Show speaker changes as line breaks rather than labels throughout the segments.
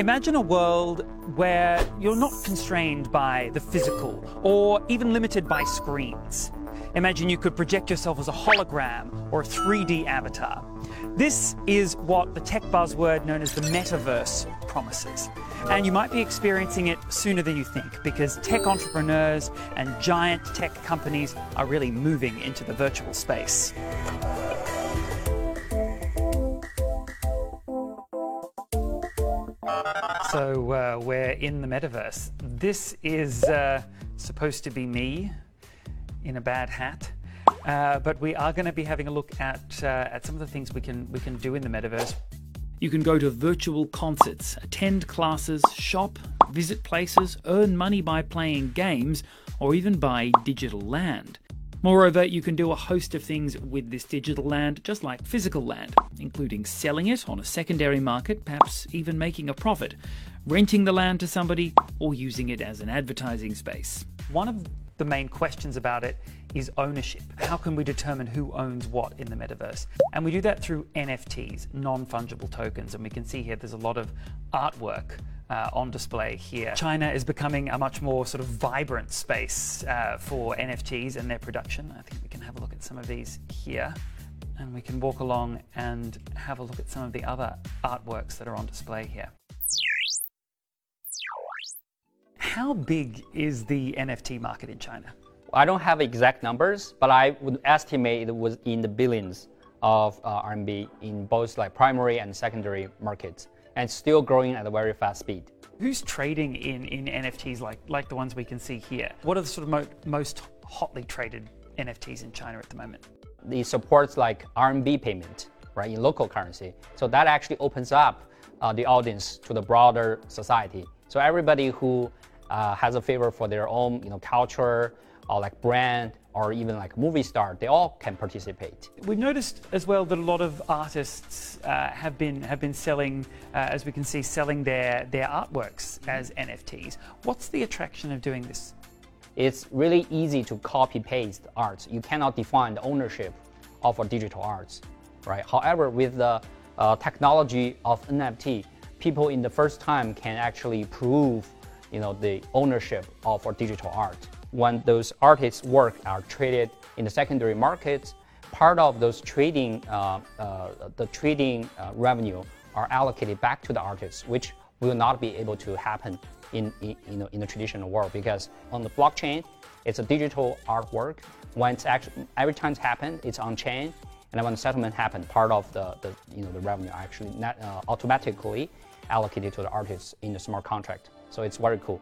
Imagine a world where you're not constrained by the physical or even limited by screens. Imagine you could project yourself as a hologram or a 3D avatar. This is what the tech buzzword known as the metaverse promises. And you might be experiencing it sooner than you think because tech entrepreneurs and giant tech companies are really moving into the virtual space. So uh, we're in the metaverse. This is uh, supposed to be me in a bad hat. Uh, but we are going to be having a look at uh, at some of the things we can we can do in the metaverse. You can go to virtual concerts, attend classes, shop, visit places, earn money by playing games, or even buy digital land. Moreover, you can do a host of things with this digital land, just like physical land, including selling it on a secondary market, perhaps even making a profit, renting the land to somebody, or using it as an advertising space. One of the main questions about it is ownership. How can we determine who owns what in the metaverse? And we do that through NFTs, non fungible tokens. And we can see here there's a lot of artwork uh, on display here. China is becoming a much more sort of vibrant space uh, for NFTs and their production. I think we can have a look at some of these here. And we can walk along and have a look at some of the other artworks that are on display here. How big is the NFT market in China?
I don't have exact numbers, but I would estimate it was in the billions of uh, RMB in both like primary and secondary markets and still growing at a very fast speed.
Who's trading in, in NFTs like, like the ones we can see here? What are the sort of mo- most hotly traded NFTs in China at the moment?
It supports like RMB payment, right, in local currency. So that actually opens up uh, the audience to the broader society. So everybody who uh, has a favor for their own, you know, culture or like brand or even like movie star, they all can participate.
We've noticed as well that a lot of artists uh, have been have been selling, uh, as we can see, selling their their artworks as NFTs. What's the attraction of doing this?
It's really easy to copy paste art. You cannot define the ownership of a digital arts, right? However, with the uh, technology of NFT, people in the first time can actually prove, you know, the ownership of a digital art when those artists' work are traded in the secondary markets, part of those trading, uh, uh, the trading uh, revenue are allocated back to the artists, which will not be able to happen in, in, you know, in the traditional world because on the blockchain, it's a digital artwork. When it's actually, every time it's happened, it's on chain. And when the settlement happens, part of the, the, you know, the revenue actually not, uh, automatically allocated to the artists in the smart contract. So it's very cool.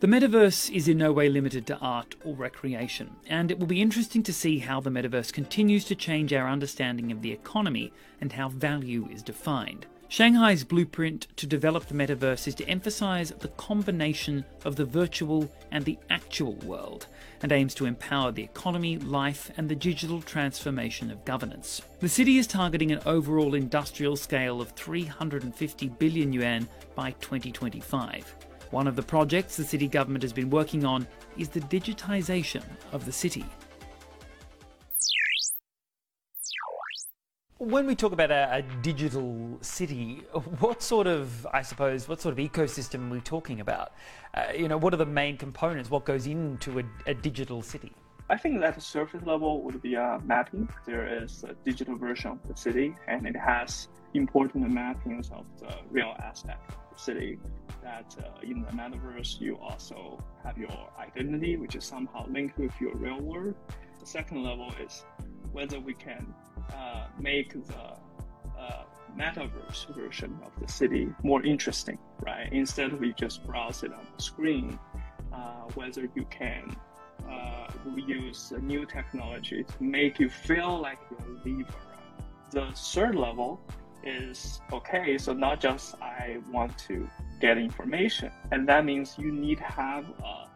The metaverse is in no way limited to art or recreation, and it will be interesting to see how the metaverse continues to change our understanding of the economy and how value is defined. Shanghai's blueprint to develop the metaverse is to emphasize the combination of the virtual and the actual world, and aims to empower the economy, life, and the digital transformation of governance. The city is targeting an overall industrial scale of 350 billion yuan by 2025. One of the projects the city government has been working on is the digitisation of the city. When we talk about a, a, digital city, what sort of, I suppose, what sort of ecosystem are we talking about? Uh, you know, what are the main components? What goes into a, a digital city?
I think at the surface level would be a mapping. There is a digital version of the city, and it has important mappings of the real aspect of the city that uh, in the metaverse, you also have your identity, which is somehow linked with your real world. The second level is whether we can uh, make the uh, metaverse version of the city more interesting, right? Instead of you just browse it on the screen, uh, whether you can uh, use new technology to make you feel like you're living. The third level is okay, so not just I want to get information. And that means you need to have a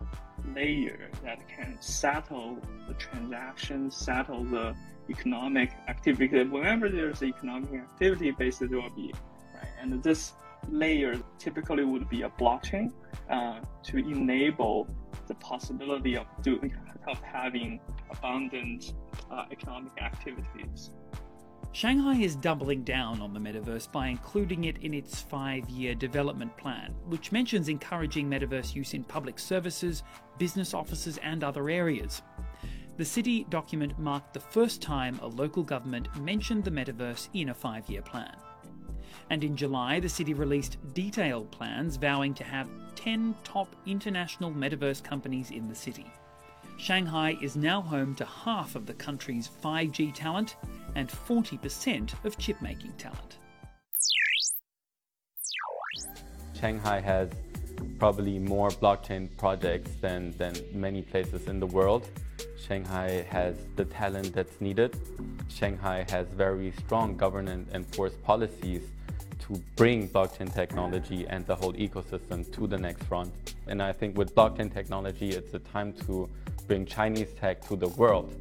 layer that can settle the transaction, settle the economic activity. Whenever there's economic activity, basically there will be, right? And this layer typically would be a blockchain uh, to enable the possibility of doing of having abundant uh, economic activities.
Shanghai is doubling down on the metaverse by including it in its five year development plan, which mentions encouraging metaverse use in public services, business offices, and other areas. The city document marked the first time a local government mentioned the metaverse in a five year plan. And in July, the city released detailed plans vowing to have 10 top international metaverse companies in the city. Shanghai is now home to half of the country's 5G talent and 40% of chip making talent.
Shanghai has probably more blockchain projects than, than many places in the world. Shanghai has the talent that's needed. Shanghai has very strong governance and force policies to bring blockchain technology and the whole ecosystem to the next front. And I think with blockchain technology, it's a time to bring Chinese tech to the world.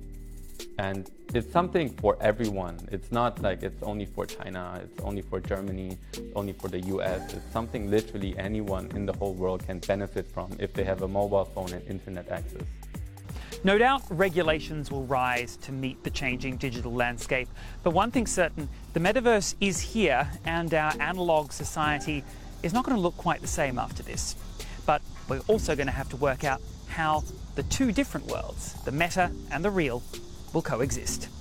And it's something for everyone. It's not like it's only for China, it's only for Germany, only for the US. It's something literally anyone in the whole world can benefit from if they have a mobile phone and internet access.
No doubt regulations will rise to meet the changing digital landscape, but one thing's certain the metaverse is here, and our analog society is not going to look quite the same after this. But we're also going to have to work out how the two different worlds, the meta and the real, will coexist.